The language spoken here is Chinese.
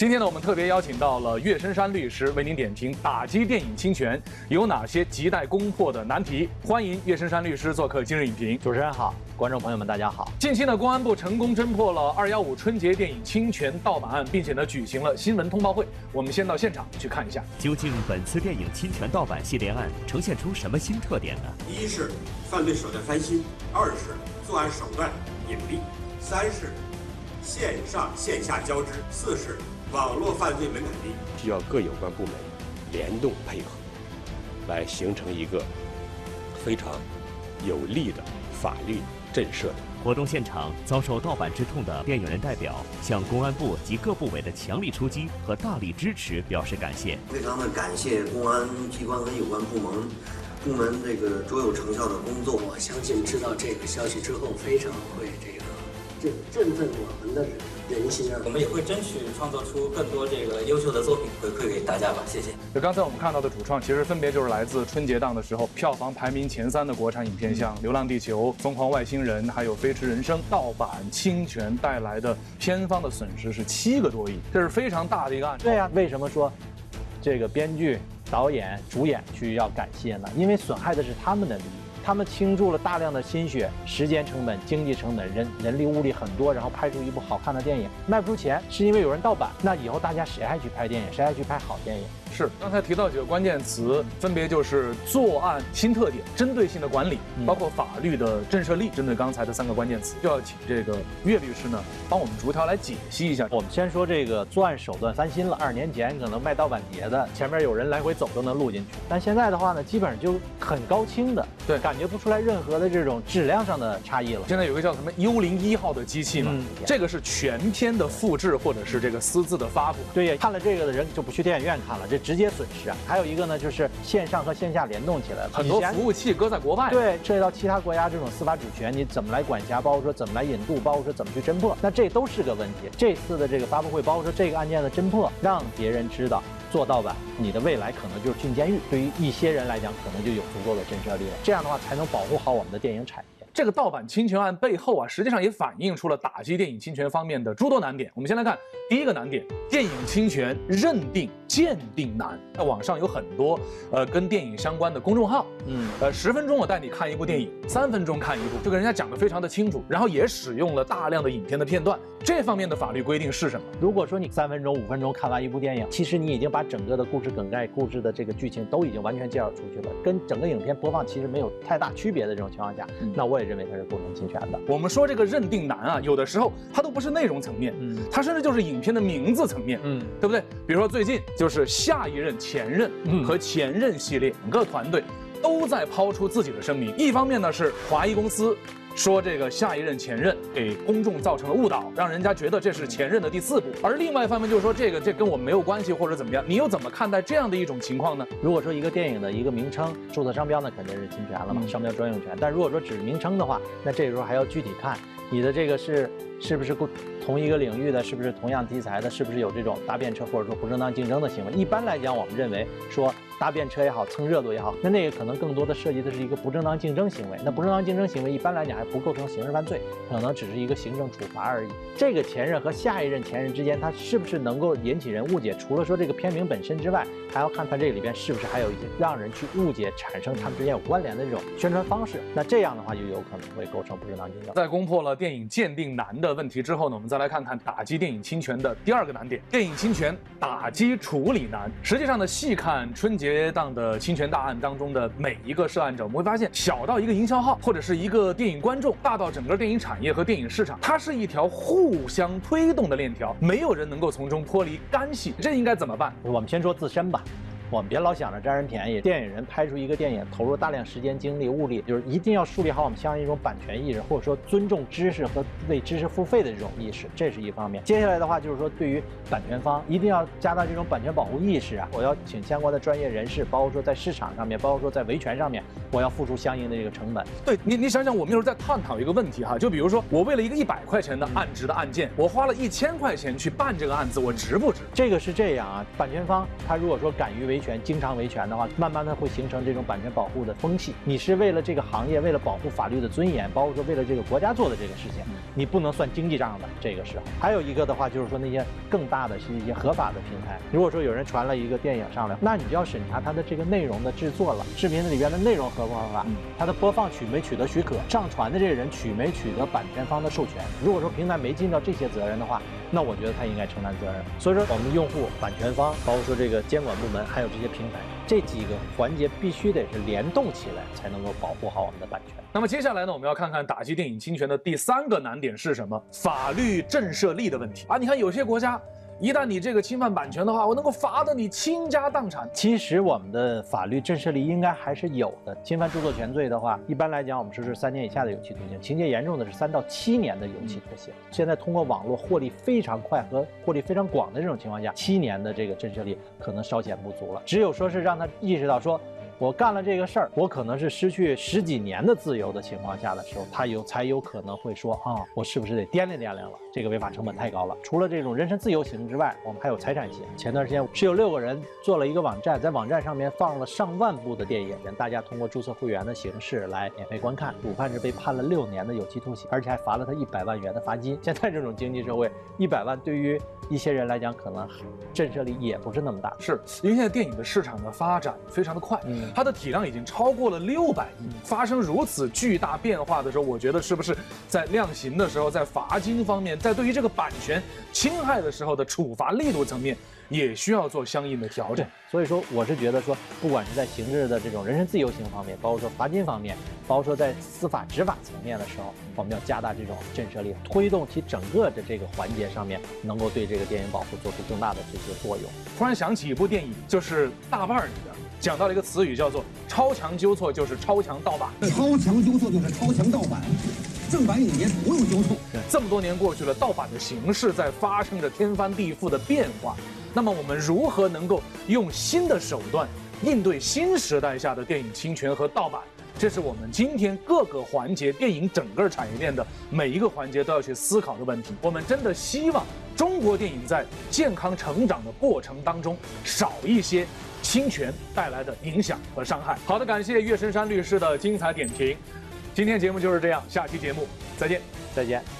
今天呢，我们特别邀请到了岳深山律师为您点评打击电影侵权有哪些亟待攻破的难题。欢迎岳深山律师做客今日影评。主持人好，观众朋友们大家好。近期呢，公安部成功侦破了二幺五春节电影侵权盗版案，并且呢举行了新闻通报会。我们先到现场去看一下，究竟本次电影侵权盗版系列案呈现出什么新特点呢？一是犯罪手段翻新，二是作案手段隐蔽，三是线上线下交织，四是。网络犯罪门槛低，需要各有关部门联动配合，来形成一个非常有力的法律震慑的。活动现场遭受盗版之痛的电影人代表向公安部及各部委的强力出击和大力支持表示感谢。非常的感谢公安机关和有关部门部门这个卓有成效的工作。我相信知道这个消息之后，非常会这个振振奋我们的。人心啊！我们也会争取创作出更多这个优秀的作品回馈给大家吧，谢谢。就刚才我们看到的主创，其实分别就是来自春节档的时候票房排名前三的国产影片，像《流浪地球》《疯狂外星人》还有《飞驰人生》，盗版侵权带来的片方的损失是七个多亿，这是非常大的一个案。对呀，为什么说这个编剧、导演、主演去要感谢呢？因为损害的是他们的利益。他们倾注了大量的心血、时间成本、经济成本、人人力物力很多，然后拍出一部好看的电影，卖不出钱，是因为有人盗版。那以后大家谁还去拍电影？谁还去拍好电影？是，刚才提到几个关键词，分别就是作案新特点、针对性的管理，包括法律的震慑力。针对刚才的三个关键词，就要请这个岳律师呢，帮我们逐条来解析一下。我们先说这个作案手段翻新了。二十年前可能卖盗版碟的，前面有人来回走都能录进去，但现在的话呢，基本上就很高清的，对，感觉不出来任何的这种质量上的差异了。现在有个叫什么“幽灵一号”的机器嘛，这个是全片的复制或者是这个私自的发布。对呀，看了这个的人就不去电影院看了，这直接损失啊。还有一个呢，就是线上和线下联动起来了，很多服务器搁在国外，对，涉及到其他国家这种司法主权，你怎么来管辖？包括说怎么来引渡？包括说怎么去侦破？那这都是个问题。这次的这个发布会，包括说这个案件的侦破，让别人知道做到吧，你的未来可能就是进监狱。对于一些人来讲，可能就有足够的震慑力了。这样的话，才能保护好我们的电影产业。这个盗版侵权案背后啊，实际上也反映出了打击电影侵权方面的诸多难点。我们先来看第一个难点：电影侵权认定鉴定难。在网上有很多呃跟电影相关的公众号，嗯，呃十分钟我带你看一部电影，三分钟看一部，就跟人家讲的非常的清楚，然后也使用了大量的影片的片段。这方面的法律规定是什么？如果说你三分钟、五分钟看完一部电影，其实你已经把整个的故事梗概、故事的这个剧情都已经完全介绍出去了，跟整个影片播放其实没有太大区别的这种情况下，那我也认为它是构成侵权的。我们说这个认定难啊，有的时候它都不是内容层面，嗯，它甚至就是影片的名字层面，嗯，对不对？比如说最近就是下一任、前任和前任系列，两个团队都在抛出自己的声明。一方面呢是华谊公司。说这个下一任前任给公众造成了误导，让人家觉得这是前任的第四部。而另外一方面就是说这个这跟我们没有关系或者怎么样，你又怎么看待这样的一种情况呢？如果说一个电影的一个名称注册商标，那肯定是侵权了嘛，商标专用权。但如果说只是名称的话，那这个时候还要具体看你的这个是是不是共同一个领域的，是不是同样题材的，是不是有这种搭便车或者说不正当竞争的行为。一般来讲，我们认为说。搭便车也好，蹭热度也好，那那个可能更多的涉及的是一个不正当竞争行为。那不正当竞争行为一般来讲还不构成刑事犯罪，可能只是一个行政处罚而已。这个前任和下一任前任之间，他是不是能够引起人误解？除了说这个片名本身之外，还要看他这里边是不是还有一些让人去误解、产生他们之间有关联的这种宣传方式。那这样的话就有可能会构成不正当竞争。在攻破了电影鉴定难的问题之后呢，我们再来看看打击电影侵权的第二个难点：电影侵权打击处理难。实际上呢，细看春节档的。侵权大案当中的每一个涉案者，我们会发现，小到一个营销号，或者是一个电影观众，大到整个电影产业和电影市场，它是一条互相推动的链条，没有人能够从中脱离干系。这应该怎么办？我们先说自身吧。我们别老想着占人便宜。电影人拍出一个电影，投入大量时间、精力、物力，就是一定要树立好我们相应一种版权意识，或者说尊重知识和为知识付费的这种意识，这是一方面。接下来的话就是说，对于版权方一定要加大这种版权保护意识啊！我要请相关的专业人士，包括说在市场上面，包括说在维权上面，我要付出相应的这个成本。对你，你想想，我们有时候在探讨一个问题哈，就比如说我为了一个一百块钱的案值的案件，我花了一千块钱去办这个案子，我值不值？这个是这样啊，版权方他如果说敢于维权，经常维权的话，慢慢的会形成这种版权保护的风气。你是为了这个行业，为了保护法律的尊严，包括说为了这个国家做的这个事情，你不能算经济账的。这个时候，还有一个的话就是说那些更大的是一些合法的平台，如果说有人传了一个电影上来，那你就要审查它的这个内容的制作了，视频里边的内容合不合法，它的播放取没取得许可，上传的这个人取没取得版权方的授权。如果说平台没尽到这些责任的话，那我觉得他应该承担责任。所以说，我们用户、版权方，包括说这个监管部门，还有这些平台，这几个环节必须得是联动起来，才能够保护好我们的版权。那么接下来呢，我们要看看打击电影侵权的第三个难点是什么？法律震慑力的问题啊！你看有些国家。一旦你这个侵犯版权的话，我能够罚得你倾家荡产。其实我们的法律震慑力应该还是有的。侵犯著作权罪的话，一般来讲我们说是三年以下的有期徒刑，情节严重的是三到七年的有期徒刑。现在通过网络获利非常快和获利非常广的这种情况下，七年的这个震慑力可能稍显不足了。只有说是让他意识到说。我干了这个事儿，我可能是失去十几年的自由的情况下的时候，他有才有可能会说啊，我是不是得掂量掂量了？这个违法成本太高了。除了这种人身自由刑之外，我们还有财产刑。前段时间是有六个人做了一个网站，在网站上面放了上万部的电影，让大家通过注册会员的形式来免费观看。主犯是被判了六年的有期徒刑，而且还罚了他一百万元的罚金。现在这种经济社会，一百万对于一些人来讲，可能震慑力也不是那么大。是因为现在电影的市场的发展非常的快，嗯。它的体量已经超过了六百亿，发生如此巨大变化的时候，我觉得是不是在量刑的时候，在罚金方面，在对于这个版权侵害的时候的处罚力度层面，也需要做相应的调整。所以说，我是觉得说，不管是在刑事的这种人身自由刑方面，包括说罚金方面，包括说在司法执法层面的时候，我们要加大这种震慑力，推动其整个的这个环节上面，能够对这个电影保护做出更大的这些作用。突然想起一部电影，就是《大腕》里的。讲到了一个词语，叫做“超强纠错”，就是超强盗版。超强纠错就是超强盗版，正版影片不用纠错。这么多年过去了，盗版的形式在发生着天翻地覆的变化。那么我们如何能够用新的手段应对新时代下的电影侵权和盗版？这是我们今天各个环节电影整个产业链的每一个环节都要去思考的问题。我们真的希望中国电影在健康成长的过程当中少一些。侵权带来的影响和伤害。好的，感谢岳深山律师的精彩点评。今天节目就是这样，下期节目再见，再见。